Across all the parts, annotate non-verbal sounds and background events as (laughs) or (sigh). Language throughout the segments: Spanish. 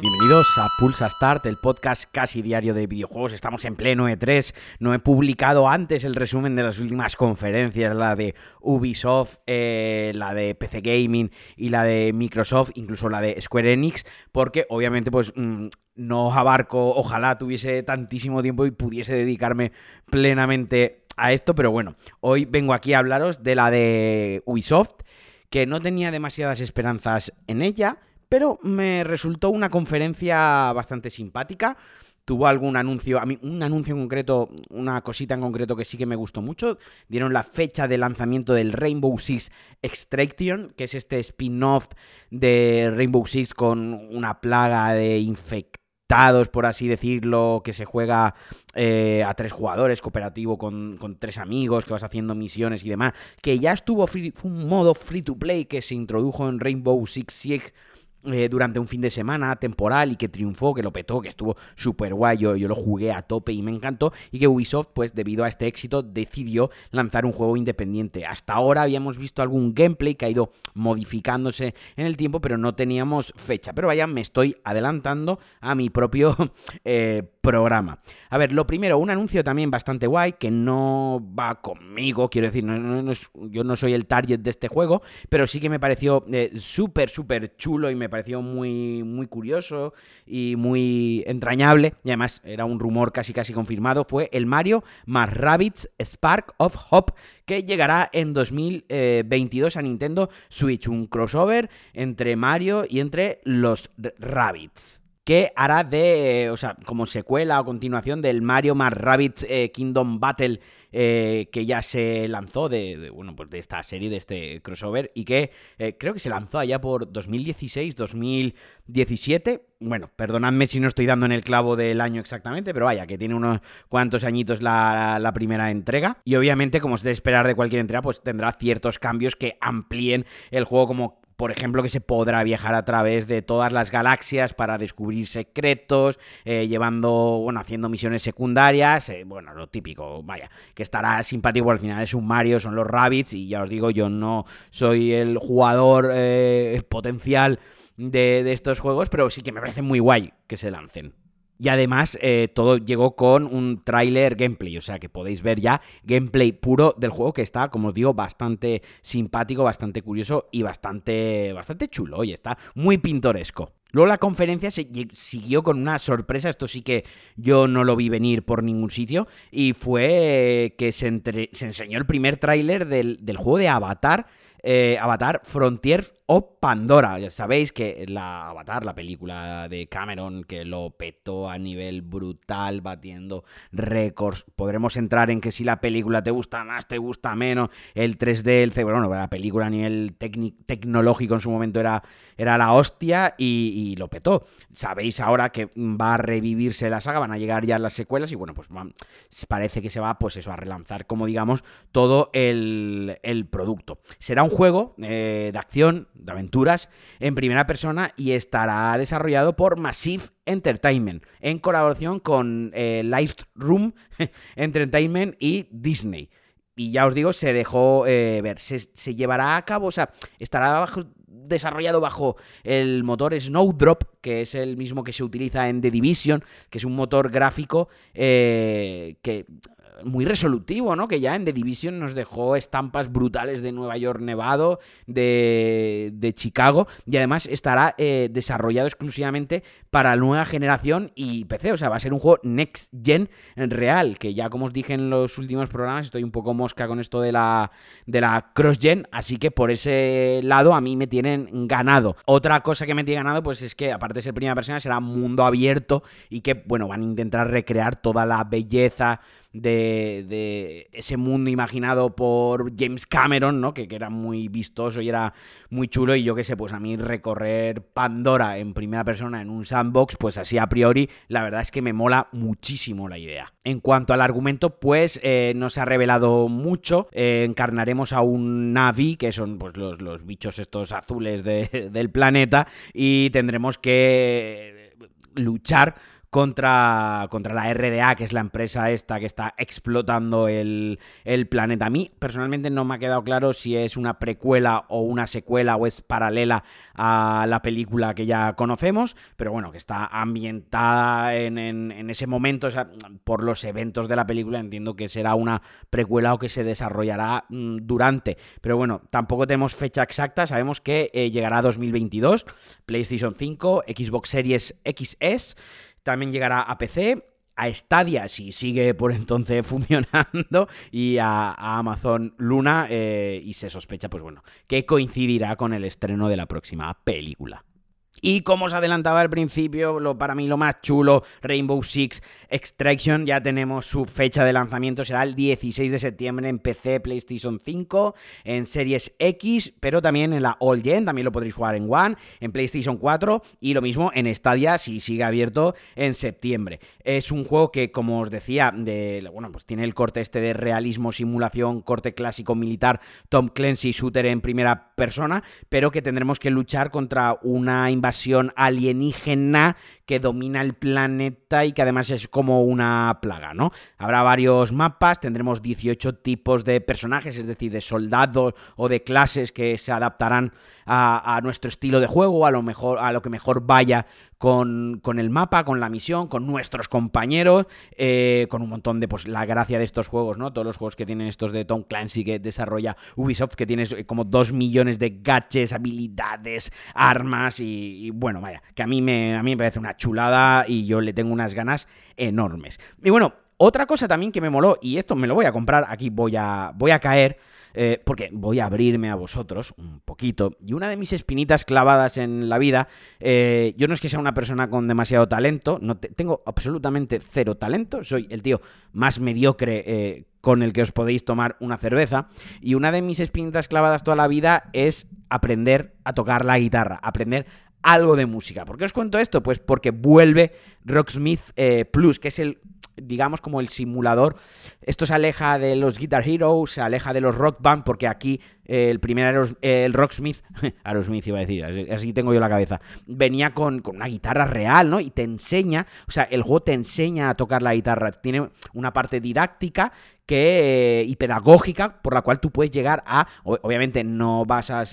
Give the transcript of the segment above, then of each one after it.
Bienvenidos a Pulsa Start, el podcast casi diario de videojuegos. Estamos en pleno E3. No he publicado antes el resumen de las últimas conferencias, la de Ubisoft, eh, la de PC Gaming y la de Microsoft, incluso la de Square Enix, porque obviamente pues mm, no abarco, ojalá tuviese tantísimo tiempo y pudiese dedicarme plenamente a esto, pero bueno, hoy vengo aquí a hablaros de la de Ubisoft, que no tenía demasiadas esperanzas en ella pero me resultó una conferencia bastante simpática. Tuvo algún anuncio, a mí un anuncio en concreto, una cosita en concreto que sí que me gustó mucho. Dieron la fecha de lanzamiento del Rainbow Six Extraction, que es este spin-off de Rainbow Six con una plaga de infectados, por así decirlo, que se juega eh, a tres jugadores, cooperativo con, con, tres amigos, que vas haciendo misiones y demás, que ya estuvo free, un modo free to play que se introdujo en Rainbow Six Siege eh, durante un fin de semana temporal y que triunfó, que lo petó, que estuvo súper guay, yo, lo jugué a tope y me encantó, y que Ubisoft, pues debido a este éxito, decidió lanzar un juego independiente. Hasta ahora habíamos visto algún gameplay que ha ido modificándose en el tiempo, pero no teníamos fecha. Pero vaya, me estoy adelantando a mi propio (laughs) eh, programa. A ver, lo primero, un anuncio también bastante guay, que no va conmigo, quiero decir, yo no soy el target de este juego, pero sí que me pareció eh, súper, súper chulo y me pareció muy, muy curioso y muy entrañable, y además era un rumor casi casi confirmado, fue el Mario más Rabbids Spark of Hope, que llegará en 2022 a Nintendo Switch, un crossover entre Mario y entre los Rabbids que hará de, o sea, como secuela o continuación del Mario más Rabbids eh, Kingdom Battle eh, que ya se lanzó de, bueno, pues de esta serie, de este crossover, y que eh, creo que se lanzó allá por 2016, 2017. Bueno, perdonadme si no estoy dando en el clavo del año exactamente, pero vaya, que tiene unos cuantos añitos la, la primera entrega. Y obviamente, como es de esperar de cualquier entrega, pues tendrá ciertos cambios que amplíen el juego como por ejemplo, que se podrá viajar a través de todas las galaxias para descubrir secretos, eh, llevando, bueno, haciendo misiones secundarias, eh, bueno, lo típico, vaya, que estará simpático, al final es un Mario, son los Rabbits, y ya os digo, yo no soy el jugador eh, (laughs) potencial de, de estos juegos, pero sí que me parece muy guay que se lancen. Y además eh, todo llegó con un tráiler gameplay, o sea que podéis ver ya gameplay puro del juego que está, como os digo, bastante simpático, bastante curioso y bastante, bastante chulo. Oye, está muy pintoresco. Luego la conferencia se siguió con una sorpresa, esto sí que yo no lo vi venir por ningún sitio, y fue que se, enseñó el primer tráiler del, del juego de Avatar, eh, Avatar Frontier o Pandora. Ya sabéis que la Avatar, la película de Cameron, que lo petó a nivel brutal, batiendo récords. Podremos entrar en que si la película te gusta más, te gusta menos, el 3D, el bueno, la película a nivel tecnológico en su momento era, era la hostia y, lo petó. Sabéis ahora que va a revivirse la saga, van a llegar ya las secuelas y bueno, pues parece que se va, pues eso, a relanzar, como digamos, todo el producto. Será un juego eh, de acción, de aventuras, en primera persona y estará desarrollado por Massive Entertainment en colaboración con eh, (laughs) Entertainment y Disney. Y ya os digo, se dejó eh, ver, se, llevará a cabo, o sea, estará desarrollado bajo el motor Snowdrop, que es el mismo que se utiliza en The Division, que es un motor gráfico que muy resolutivo, ¿no? Que ya en The Division nos dejó estampas brutales de Nueva York Nevado, de, de Chicago, y además estará eh, desarrollado exclusivamente para nueva generación y PC, o sea, va a ser un juego next gen real, que ya como os dije en los últimos programas, estoy un poco mosca con esto de la, de la cross gen, así que por ese lado a mí me ganado. Otra cosa que me tiene ganado, pues es que aparte de ser primera persona, será mundo abierto y que, bueno, van a intentar recrear toda la belleza de, ese mundo imaginado por James Cameron, ¿no? Que, que, era muy vistoso y era muy chulo. Y yo qué sé, pues a mí recorrer Pandora en primera persona en un sandbox, pues así a priori, la verdad es que me mola muchísimo la idea. En cuanto al argumento, pues eh, no se ha revelado mucho. Eh, encarnaremos a un Navi, que son pues los, los bichos estos azules (laughs) del planeta, y tendremos que luchar contra, contra la RDA, que es la empresa esta que está explotando el, el planeta. A mí personalmente no me ha quedado claro si es una precuela o una secuela o es paralela a la película que ya conocemos, pero bueno, que está ambientada en, en, ese momento, por los eventos de la película, entiendo que será una precuela o que se desarrollará mm, durante. Pero bueno, tampoco tenemos fecha exacta, sabemos que eh, llegará a 2022, PlayStation 5, Xbox Series XS, también llegará a PC, a Stadia si sigue por entonces (laughs) funcionando y a, Amazon Luna eh, y se sospecha pues bueno que coincidirá con el estreno de la próxima película. Y como os adelantaba al principio, lo, para mí lo más chulo, Rainbow Six Extraction, ya tenemos su fecha de lanzamiento, será el 16 de septiembre en PC, PlayStation 5, en Series X, pero también en la All Gen, también lo podréis jugar en One, en PlayStation 4 y lo mismo en Stadia si sigue abierto en septiembre. Es un juego que, como os decía, de, bueno, pues tiene el corte este de realismo, simulación, corte clásico militar, Tom Clancy shooter en primera persona, pero que tendremos que luchar contra una invasión alienígena que domina el planeta y que además es como una plaga, ¿no? Habrá varios mapas, tendremos 18 tipos de personajes, es decir, de soldados o de clases que se adaptarán a, nuestro estilo de juego, a lo mejor, a lo que mejor vaya con, el mapa, con la misión, con nuestros compañeros, eh, con un montón de, pues, la gracia de estos juegos, ¿no? Todos los juegos que tienen estos de Tom Clancy que desarrolla Ubisoft, que tienes eh, como 2 millones de gadgets, habilidades, armas y, bueno, vaya, que a mí, me, a mí me parece una chulada y yo le tengo unas ganas enormes. Y bueno, otra cosa también que me moló, y esto me lo voy a comprar, aquí voy a, voy a caer, eh, porque voy a abrirme a vosotros un poquito. Y una de mis espinitas clavadas en la vida, eh, yo no es que sea una persona con demasiado talento, no tengo absolutamente cero talento, soy el tío más mediocre eh, con el que os podéis tomar una cerveza. Y una de mis espinitas clavadas toda la vida es aprender a tocar la guitarra, aprender algo de música. ¿Por qué os cuento esto? Pues porque vuelve Rocksmith Plus, que es el digamos, como el simulador. Esto se aleja de los Guitar Heroes, se aleja de los Rock Band, porque aquí el primer el Rocksmith, (laughs) Aerosmith iba a decir, así tengo yo la cabeza, venía con, con, una guitarra real, ¿no? Y te enseña, o sea, el juego te enseña a tocar la guitarra, tiene una parte didáctica que, y pedagógica por la cual tú puedes llegar a, obviamente no vas a,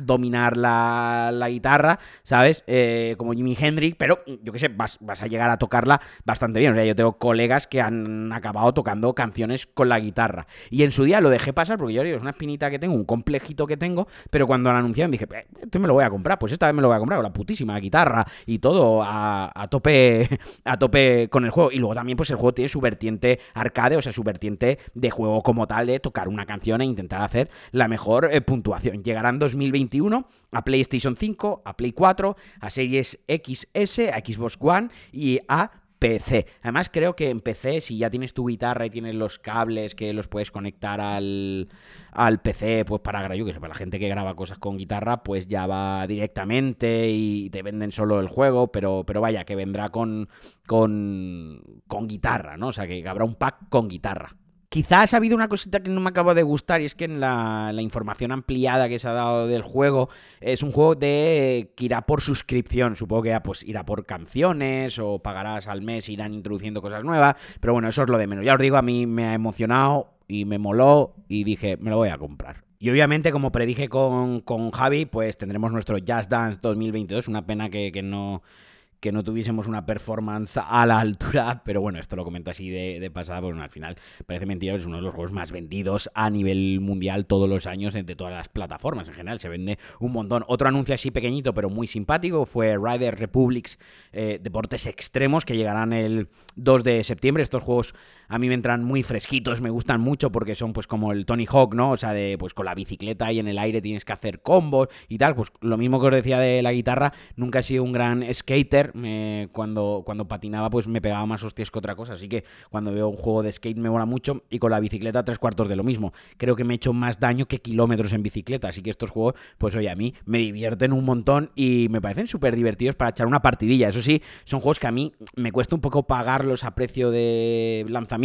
dominar la, la, guitarra, ¿sabes? Eh, como Jimi Hendrix, pero yo qué sé, vas, vas, a llegar a tocarla bastante bien. O sea, yo tengo colegas que han acabado tocando canciones con la guitarra. Y en su día lo dejé pasar porque yo digo, es una espinita que tengo, un complejito que tengo, pero cuando lo anunciaron dije, eh, esto me lo voy a comprar, pues esta vez me lo voy a comprar con la putísima guitarra y todo a, a tope (laughs) a tope con el juego. Y luego también pues el juego tiene su vertiente arcade, o sea, su vertiente de juego como tal, de tocar una canción e intentar hacer la mejor eh, puntuación. Llegarán 2021 a PlayStation 5, a Play 4, a Series XS, a Xbox One y a PC. Además, creo que en PC, si ya tienes tu guitarra y tienes los cables que los puedes conectar al, al PC, pues para, yo que para la gente que graba cosas con guitarra, pues ya va directamente y te venden solo el juego, pero, pero vaya, que vendrá con, con, con guitarra, ¿no? O sea, que habrá un pack con guitarra. Quizás ha habido una cosita que no me acabo de gustar y es que en la, información ampliada que se ha dado del juego es un juego de que irá por suscripción. Supongo que ya pues irá por canciones o pagarás al mes, irán introduciendo cosas nuevas. Pero bueno, eso es lo de menos. Ya os digo, a mí me ha emocionado y me moló y dije, me lo voy a comprar. Y obviamente, como predije con, con Javi, pues tendremos nuestro Jazz Dance 2022. Una pena que, que no que no tuviésemos una performance a la altura, pero bueno, esto lo comento así de, pasada, porque al final parece mentira, es uno de los juegos más vendidos a nivel mundial todos los años de todas las plataformas en general, se vende un montón. Otro anuncio así pequeñito, pero muy simpático, fue Rider Republics eh, Deportes Extremos, que llegarán el 2 de septiembre. Estos juegos a mí me entran muy fresquitos, me gustan mucho porque son pues como el Tony Hawk, ¿no? O sea, de pues con la bicicleta y en el aire tienes que hacer combos y tal, pues lo mismo que os decía de la guitarra, nunca he sido un gran skater, cuando, cuando patinaba pues me pegaba más hostias que otra cosa, así que cuando veo un juego de skate me mola mucho y con la bicicleta tres cuartos de lo mismo. Creo que me he hecho más daño que kilómetros en bicicleta, así que estos juegos pues oye, a mí me divierten un montón y me parecen súper divertidos para echar una partidilla. Eso sí, son juegos que a mí me cuesta un poco pagarlos a precio de lanzamiento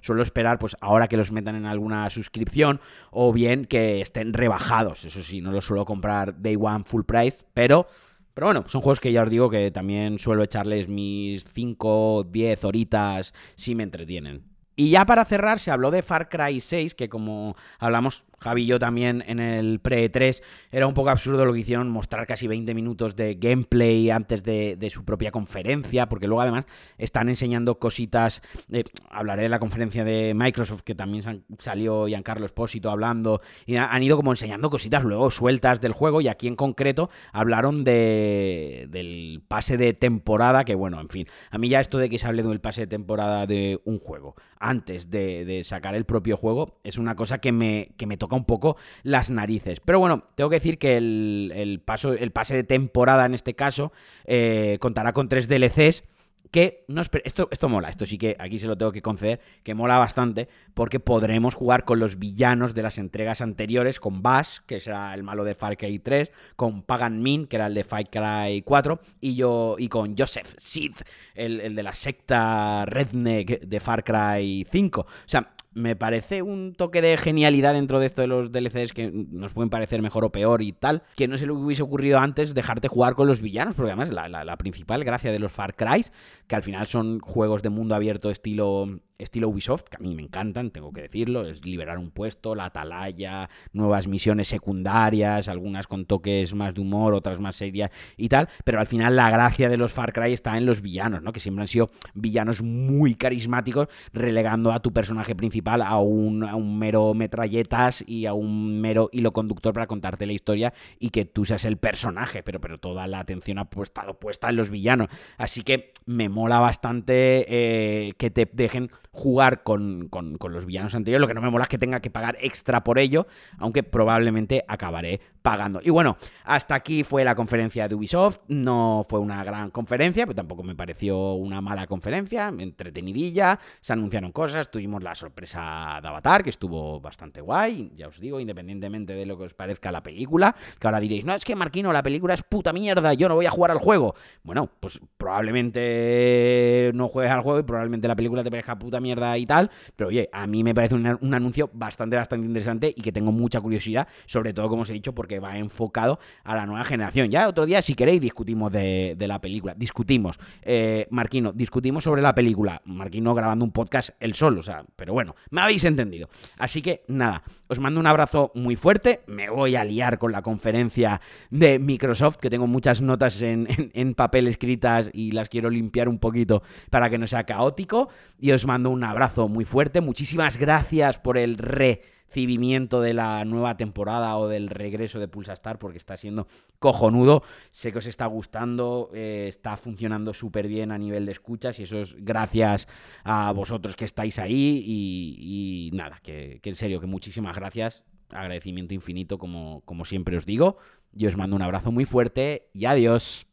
suelo esperar pues ahora que los metan en alguna suscripción o bien que estén rebajados. Eso sí, no los suelo comprar day one full price, pero Pero bueno, son juegos que ya os digo que también suelo echarles mis 5, 10 horitas si me entretienen. Y ya para cerrar, se habló de Far Cry 6, que como hablamos Javi yo también en el pre-3, era un poco absurdo lo que hicieron, mostrar casi 20 minutos de gameplay antes de, su propia conferencia, porque luego además están enseñando cositas, eh, hablaré de la conferencia de Microsoft, que también salió Giancarlo Espósito hablando, y han ido como enseñando cositas luego sueltas del juego, y aquí en concreto hablaron de, del pase de temporada, que bueno, en fin, a mí ya esto de que se hable del pase de temporada de un juego, antes de, sacar el propio juego, es una cosa que me, que me toca un poco las narices. Pero bueno, tengo que decir que el, paso, el pase de temporada en este caso eh, contará con tres DLCs que no esto, esto mola, esto sí que aquí se lo tengo que conceder, que mola bastante, porque podremos jugar con los villanos de las entregas anteriores, con Bash, que será el malo de Far Cry 3, con Pagan Min, que era el de Far Cry 4, y yo, y con Joseph Sid, el, el de la secta Redneck de Far Cry 5. O sea, me parece un toque de genialidad dentro de esto de los DLCs que nos pueden parecer mejor o peor y tal, que no se le hubiese ocurrido antes dejarte jugar con los villanos, porque además la, la principal gracia de los Far Cry, que al final son juegos de mundo abierto estilo estilo Ubisoft, que a mí me encantan, tengo que decirlo, es liberar un puesto, la atalaya, nuevas misiones secundarias, algunas con toques más de humor, otras más serias y tal, pero al final la gracia de los Far Cry está en los villanos, ¿no? Que siempre han sido villanos muy carismáticos, relegando a tu personaje principal a un, a un mero metralletas y a un mero hilo conductor para contarte la historia y que tú seas el personaje, pero, pero toda la atención ha estado puesta en los villanos. Así que me mola bastante eh, que te dejen jugar con, los villanos anteriores. Lo que no me mola es que tenga que pagar extra por ello, aunque probablemente acabaré pagando. Y bueno, hasta aquí fue la conferencia de Ubisoft. No fue una gran conferencia, pero tampoco me pareció una mala conferencia, entretenidilla. Se anunciaron cosas, tuvimos la sorpresa de Avatar, que estuvo bastante guay. Ya os digo, independientemente de lo que os parezca la película, que ahora diréis, no, es que Marquino, la película es puta mierda, yo no voy a jugar al juego. Bueno, pues probablemente no juegues al juego y probablemente la película te parezca puta mierda y tal, pero oye, a mí me parece un, anuncio bastante, bastante interesante y que tengo mucha curiosidad, sobre todo, como os he dicho, porque va enfocado a la nueva generación. Ya otro día, si queréis, discutimos de, la película. Discutimos, eh, Marquino, discutimos sobre la película. Marquino grabando un podcast él solo, o sea, pero bueno, me habéis entendido. Así que nada, os mando un abrazo muy fuerte. Me voy a liar con la conferencia de Microsoft, que tengo muchas notas en, (laughs) papel escritas y las quiero limpiar un poquito para que no sea caótico. Y os mando un abrazo muy fuerte. Muchísimas gracias por el recibimiento de la nueva temporada o del regreso de Pulsa Star, porque está siendo cojonudo. Sé que os está gustando, eh, está funcionando súper bien a nivel de escuchas y eso es gracias a vosotros que estáis ahí y, nada, que, en serio, que muchísimas gracias. Agradecimiento infinito, como, como siempre os digo. Y os mando un abrazo muy fuerte y adiós.